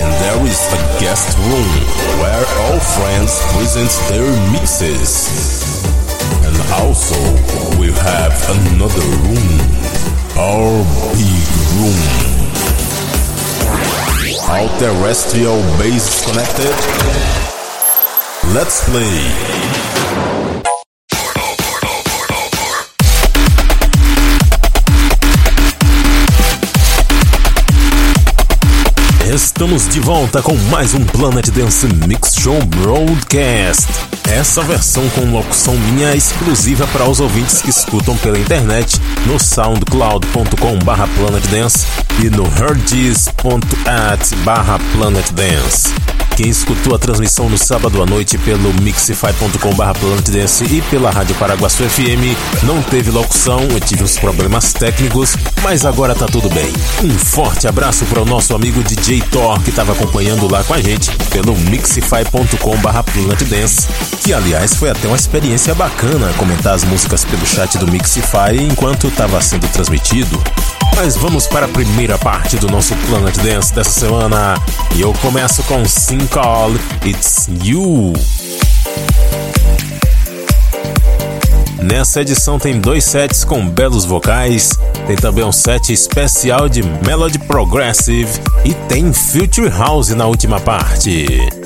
And there is a guest room where all friends present their mixes. And also we have another room, our big room. All terrestrial bases connected. Let's play. Estamos de volta com mais um Planet Dance Mix Show Broadcast. Essa versão com locução minha é exclusiva para os ouvintes que escutam pela internet no soundcloud.com/planetdance e no herdiz.at/planetdance. Quem escutou a transmissão no sábado à noite pelo mixify.com/planetdance e pela Rádio Paraguaçu FM não teve locução, eu tive uns problemas técnicos, mas agora tá tudo bem. Um forte abraço para o nosso amigo DJ Thor que estava acompanhando lá com a gente pelo mixify.com/planetdance, que aliás foi até uma experiência bacana comentar as músicas pelo chat do Mixify enquanto estava sendo transmitido. Mas vamos para a primeira parte do nosso Planet Dance dessa semana. E eu começo com Sing Call It's You. Nessa edição tem dois sets com belos vocais, tem também um set especial de Melody Progressive e tem Future House na última parte.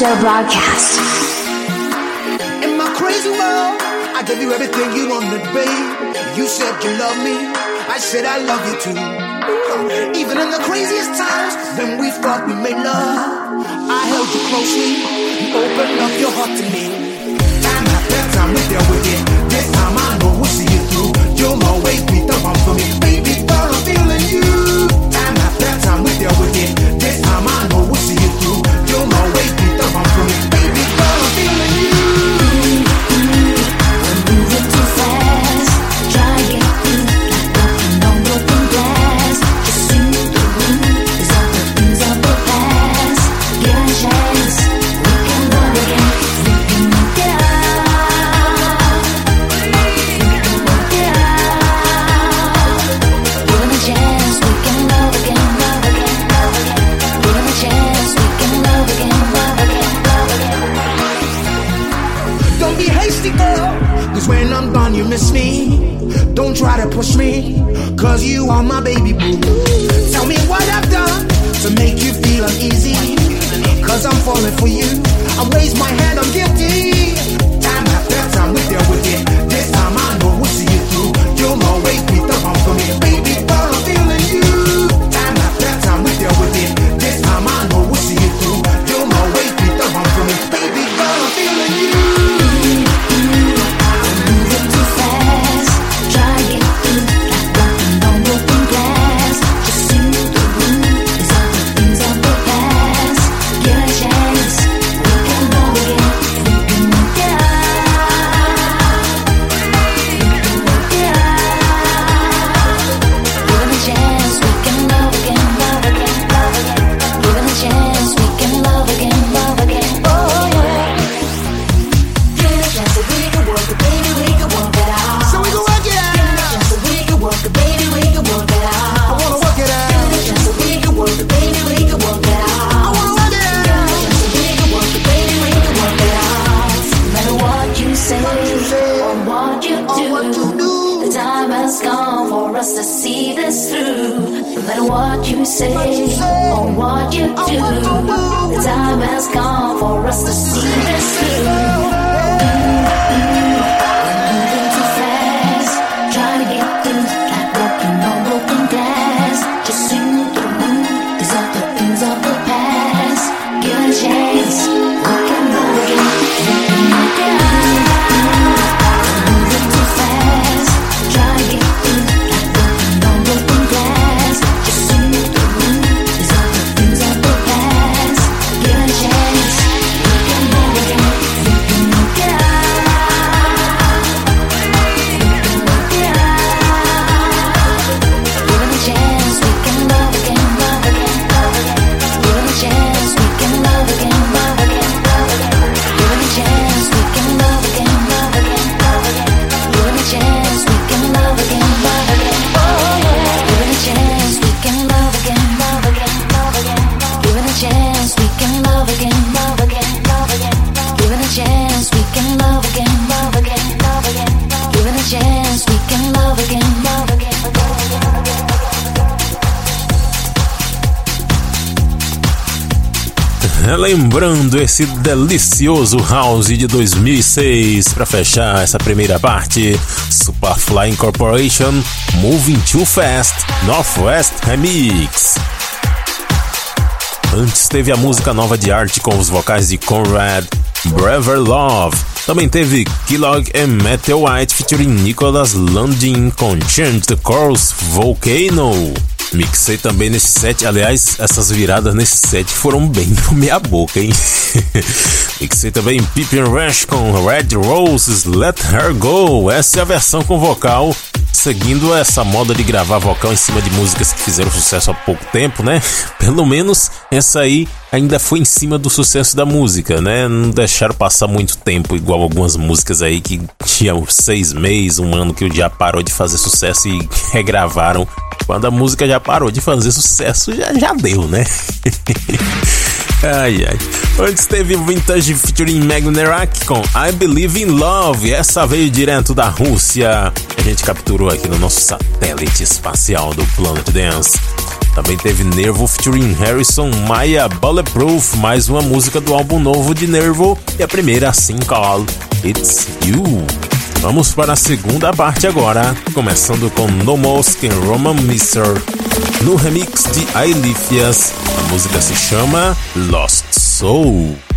Show broadcast. esse delicioso house de 2006 para fechar essa primeira parte. Superfly Incorporation, Moving Too Fast, Northwest Remix. Antes teve a música nova de arte com os vocais de Conrad, Brever Love. Também teve Kellogg e Metal White featuring Nicholas Landin com Change the Course Volcano. Mixei também nesse set, aliás, essas viradas nesse set foram bem no meia boca, hein? Mixei também Pippin Rush com Red Roses, Let Her Go. Essa é a versão com vocal, seguindo essa moda de gravar vocal em cima de músicas que fizeram sucesso há pouco tempo, né? Pelo menos essa aí ainda foi em cima do sucesso da música, né? Não deixaram passar muito tempo, igual algumas músicas aí que tinham seis meses, um ano que o dia parou de fazer sucesso e regravaram quando a música já parou de fazer sucesso, já, já deu, né? Ai, ai. Antes teve Vintage featuring Magnerak com I Believe in Love. Essa veio direto da Rússia. A gente capturou aqui no nosso satélite espacial do Planet Dance. Também teve Nervo featuring Harrison Maya Bulletproof, mais uma música do álbum novo de Nervo e a primeira single, It's You. Vamos para a segunda parte agora, começando com No Mosque Roman Mister. No remix de Ailifias, a música se chama Lost Soul.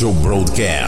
Show Broadcast.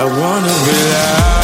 I wanna be loud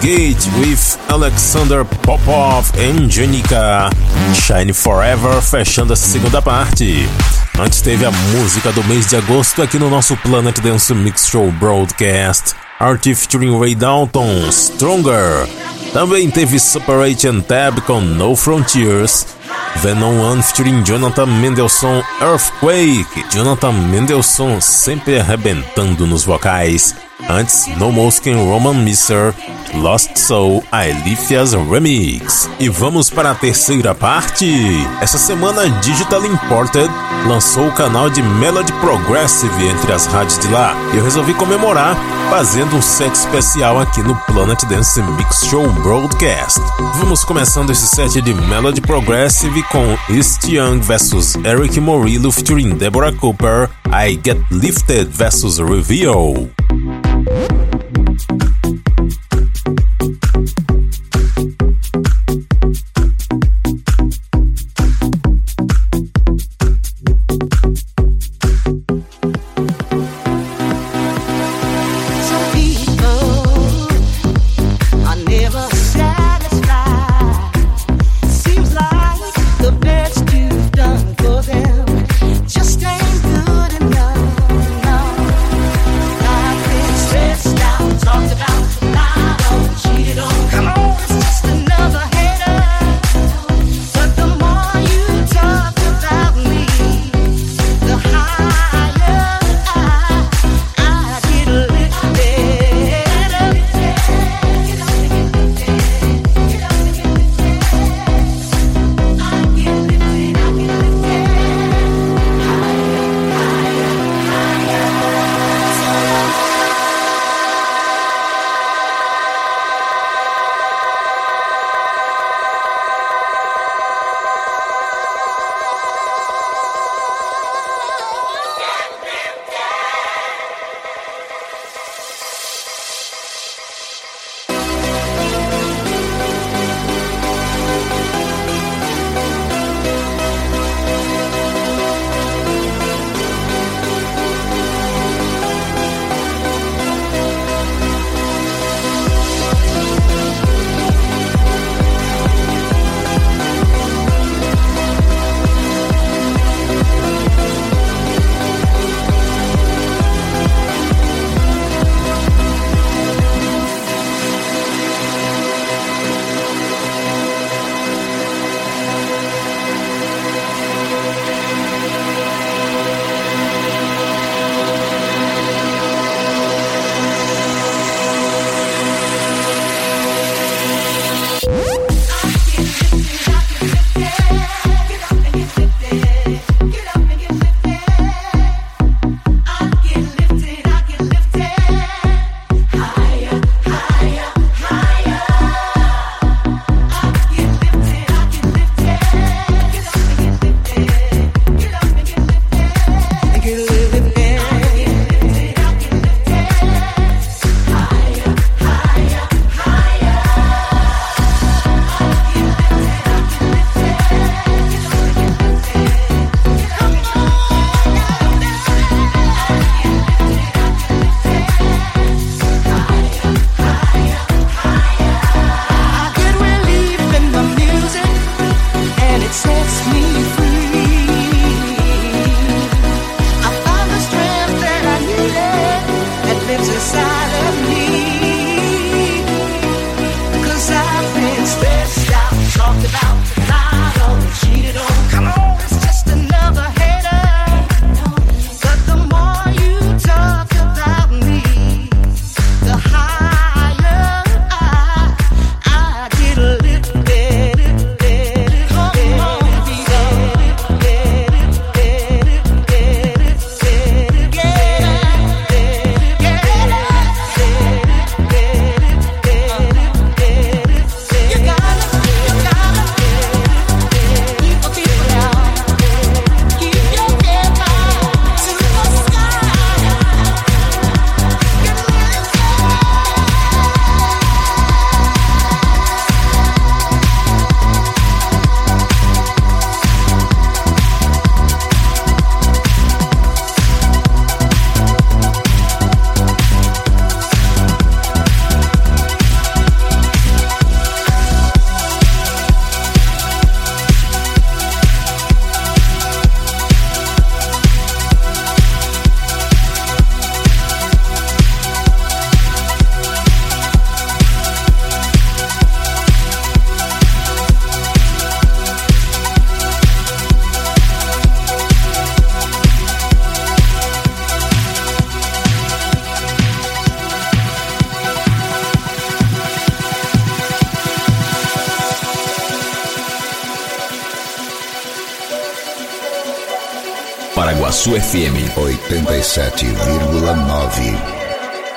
Gate with Alexander Popov e Janica. Shine Forever fechando a segunda parte. Antes teve a música do mês de agosto aqui no nosso Planet Dance Mix Show Broadcast. Artie featuring Ray Dalton, Stronger. Também teve Separate and Tab com No Frontiers. Venom One featuring Jonathan Mendelssohn, Earthquake. Jonathan Mendelssohn sempre arrebentando nos vocais. Antes, No Moskin Roman Mister, Lost Soul, Aelifias Remix. E vamos para a terceira parte. Essa semana, Digital Imported lançou o canal de Melody Progressive entre as rádios de lá. Eu resolvi comemorar fazendo um set especial aqui no Planet Dance Mix Show Broadcast. Vamos começando esse set de Melody Progressive com East Young vs Eric Morillo featuring Deborah Cooper, I Get Lifted vs Reveal.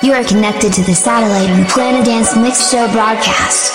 You are connected to the satellite on the Planet Dance Mix Show broadcast.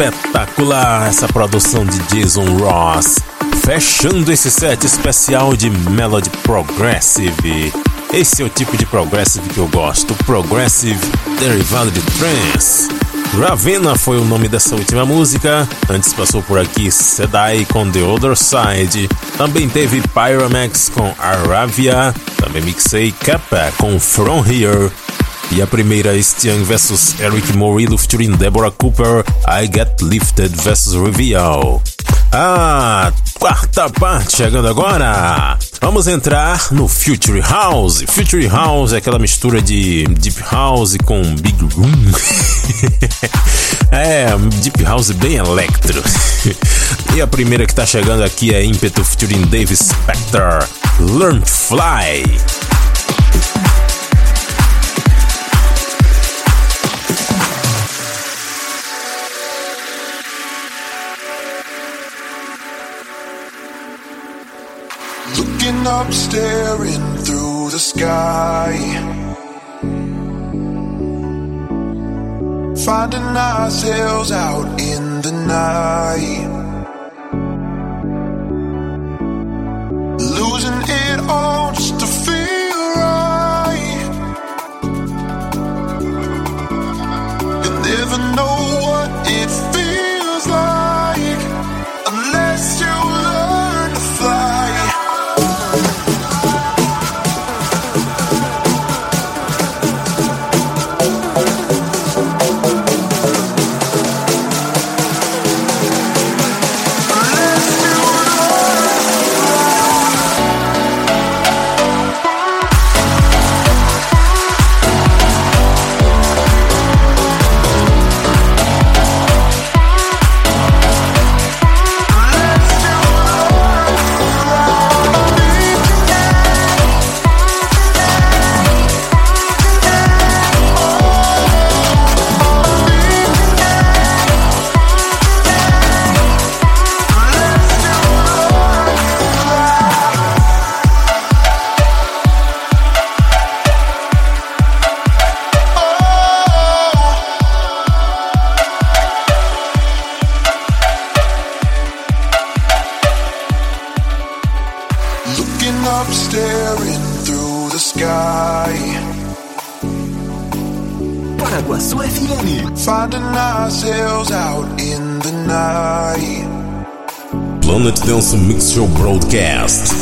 Espetacular essa produção de Jason Ross. Fechando esse set especial de Melody Progressive. Esse é o tipo de Progressive que eu gosto. Progressive derivado de Trance. Ravenna foi o nome dessa última música. Antes passou por aqui Sedai com The Other Side. Também teve Pyramex com Aravia. Também mixei Kappa com From Here. E a primeira, Stian vs Eric Morillo featuring Deborah Cooper, I Get Lifted vs Reveal. A quarta parte chegando agora. Vamos entrar no Future House. Future House é aquela mistura de Deep House com Big Room. é, Deep House bem electro. e a primeira que tá chegando aqui é Impeto featuring Dave Spector, Learn to Fly. Up, staring through the sky. Finding ourselves out in the night. Losing it all just to feel right. You never know what it Show Broadcast.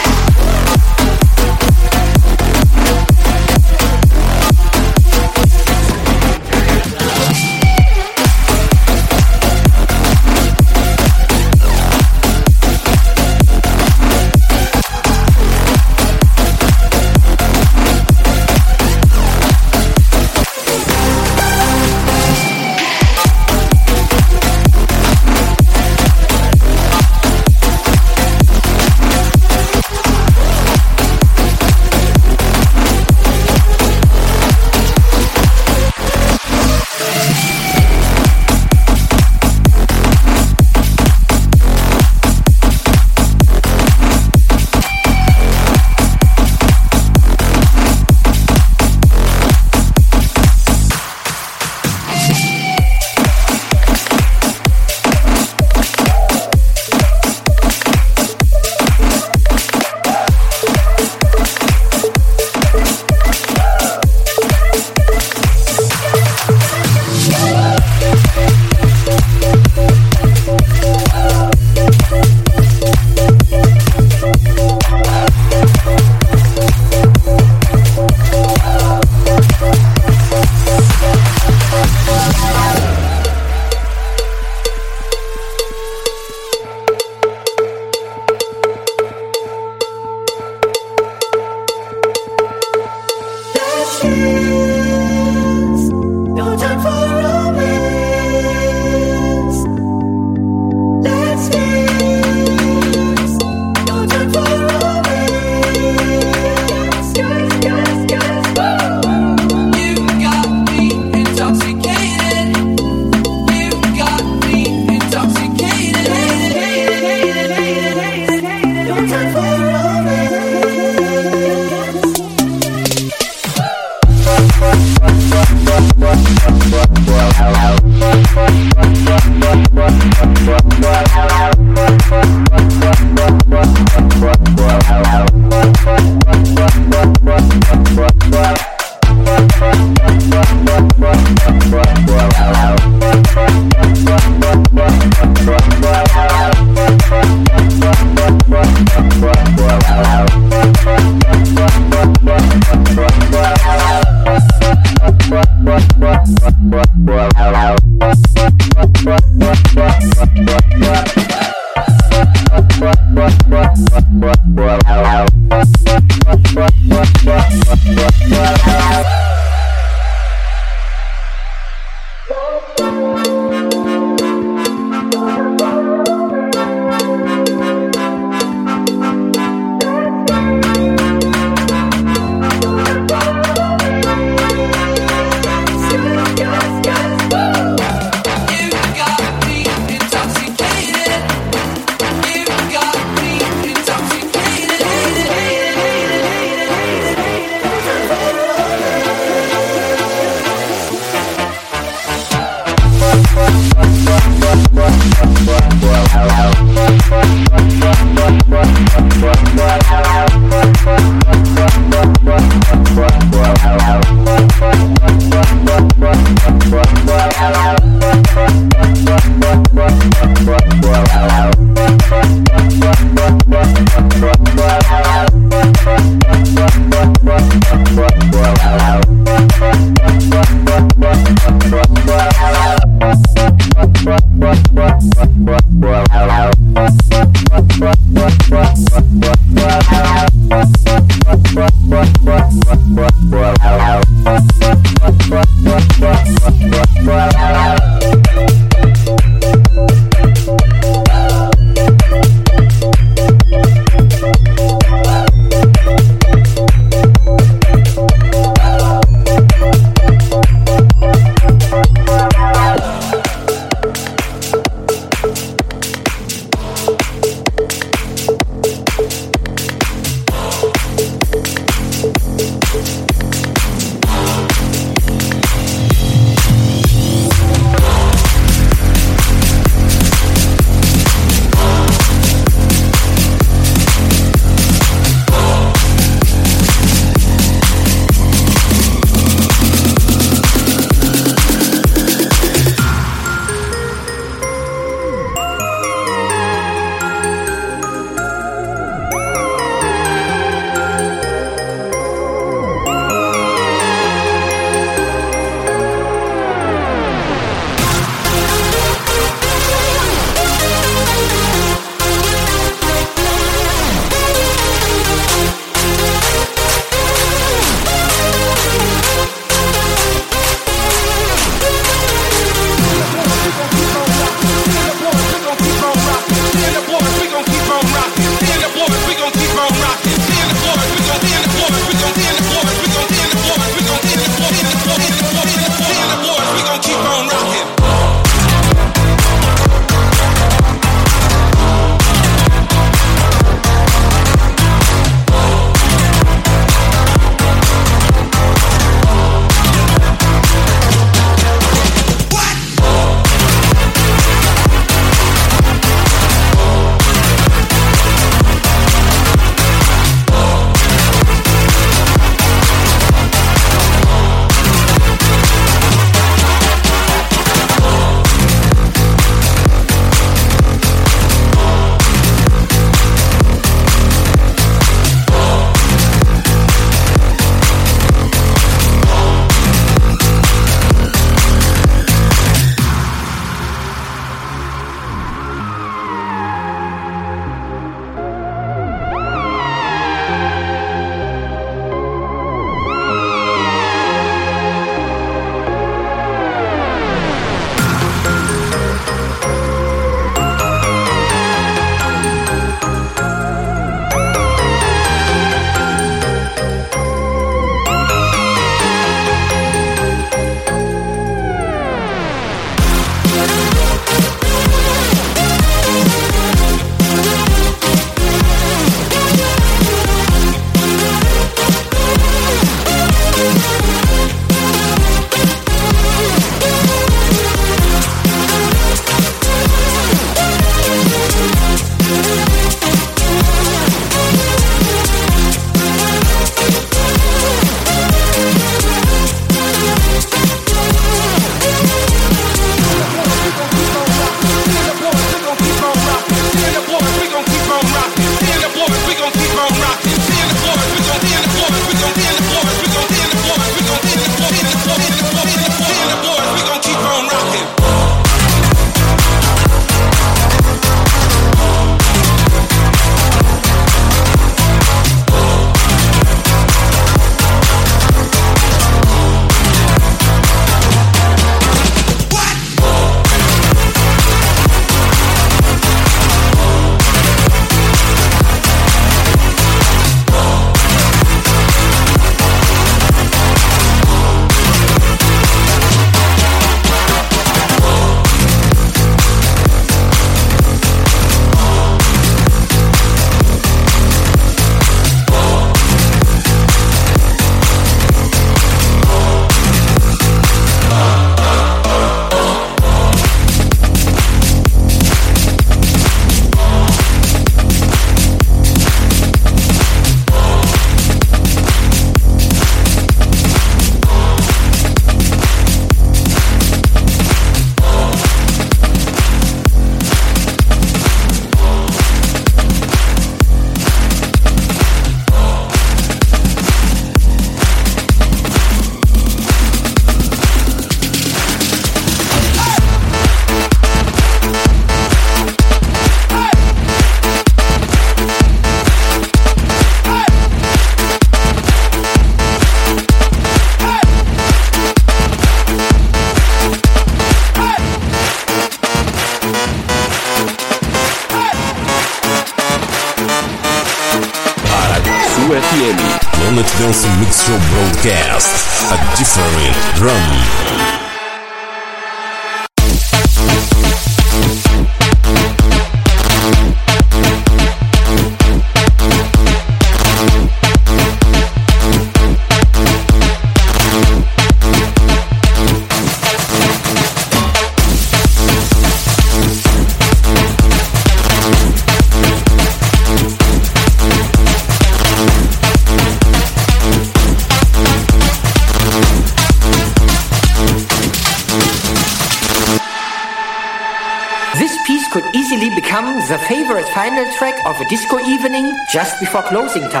Before closing time.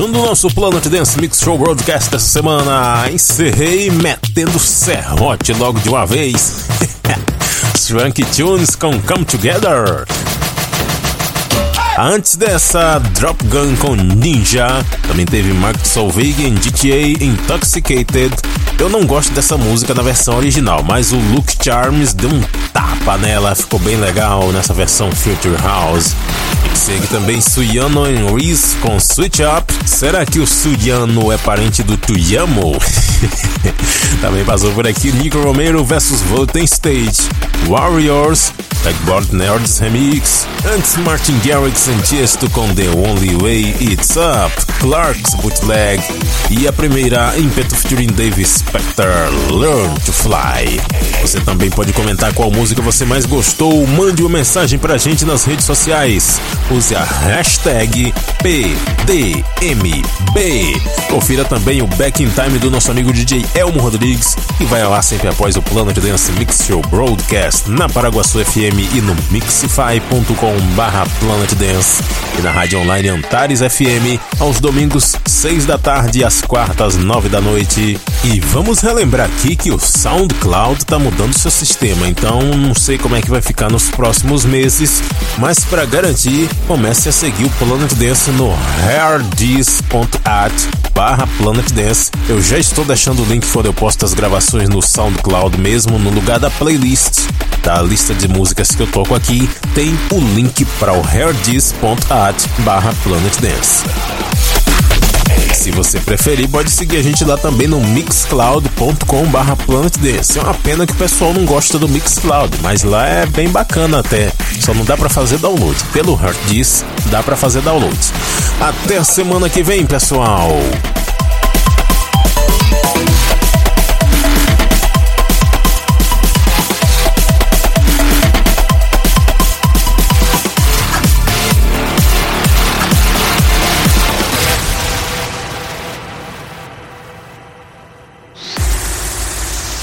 Fechando o nosso Planet Dance Mix Show Broadcast dessa semana, encerrei metendo serrote logo de uma vez. Swanky Tunes com Come Together. Antes dessa, Drop Gun com Ninja. Também teve Mark Solveig em GTA Intoxicated. Eu não gosto dessa música na versão original, mas o Luke Charms deu um tapa nela, ficou bem legal nessa versão Future House. E segue também Suyano Reese com Switch Up. Será que o Suyano é parente do Tuyamo? também passou por aqui Nico Romero vs Voten Stage. Warriors, Backboard Nerds Remix. Antes Martin Garrix em Tiesto com The Only Way It's Up. Clark's Bootleg. E a primeira Impeto featuring Dave Spector, Learn to Fly. Você também pode comentar qual música você mais gostou. Mande uma mensagem pra gente nas redes sociais. Use a hashtag PDMB. Confira também o Back in Time do nosso amigo DJ Elmo Rodrigues, que vai lá sempre após o Planet Dance Mix Show Broadcast na Paraguaçu FM e no mixify.com barra Planet Dance e na rádio online Antares FM aos domingos 6 da tarde e às quartas 9 da noite. E vamos relembrar aqui que o SoundCloud está mudando seu sistema, então não sei como é que vai ficar nos próximos meses, mas para garantir, comece a seguir o Planet Dance no hairdis.at barra Planet Dance. Eu já estou deixando o link quando eu posto as gravações no SoundCloud mesmo, no lugar da playlist da lista de músicas que eu toco aqui, tem o link para o hairdis.at barra Planet Dance. Se você preferir, pode seguir a gente lá também no mixcloud.com/barra Planet Dance. É uma pena que o pessoal não gosta do Mixcloud, mas lá é bem bacana até. Só não dá para fazer download. Pelo Heart Diz, dá para fazer download. Até a semana que vem, pessoal.